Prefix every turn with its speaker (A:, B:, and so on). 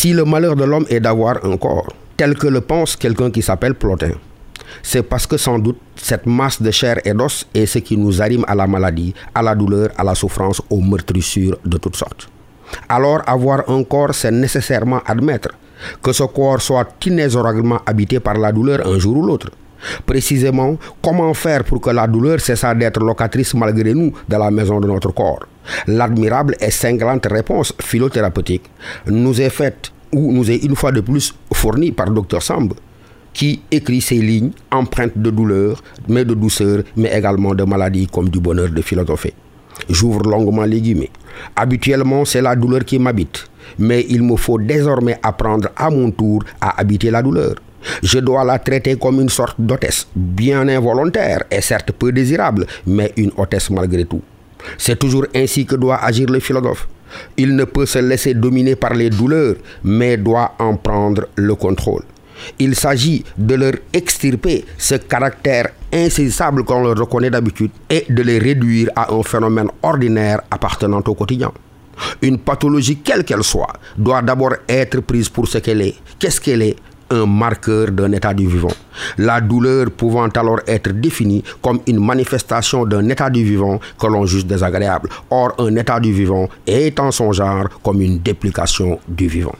A: Si le malheur de l'homme est d'avoir un corps, tel que le pense quelqu'un qui s'appelle Plotin, c'est parce que sans doute cette masse de chair et d'os est ce qui nous arrime à la maladie, à la douleur, à la souffrance, aux meurtrissures de toutes sortes. Alors avoir un corps, c'est nécessairement admettre que ce corps soit inexorablement habité par la douleur un jour ou l'autre. Précisément, comment faire pour que la douleur cesse d'être locatrice malgré nous de la maison de notre corps? L'admirable et cinglante réponse philothérapeutique nous est faite ou nous est une fois de plus fournie par Dr Samb, qui écrit ces lignes empreintes de douleur, mais de douceur, mais également de maladie comme du bonheur de philosopher. J'ouvre longuement les guillemets. Habituellement, c'est la douleur qui m'habite, mais il me faut désormais apprendre à mon tour à habiter la douleur. Je dois la traiter comme une sorte d'hôtesse, bien involontaire et certes peu désirable, mais une hôtesse malgré tout. C'est toujours ainsi que doit agir le philosophe. Il ne peut se laisser dominer par les douleurs, mais doit en prendre le contrôle. Il s'agit de leur extirper ce caractère insaisissable qu'on leur reconnaît d'habitude et de les réduire à un phénomène ordinaire appartenant au quotidien. Une pathologie, quelle qu'elle soit, doit d'abord être prise pour ce qu'elle est. Qu'est-ce qu'elle est? Un marqueur d'un état du vivant. La douleur pouvant alors être définie comme une manifestation d'un état du vivant que l'on juge désagréable. Or, un état du vivant est en son genre comme une déplication du vivant.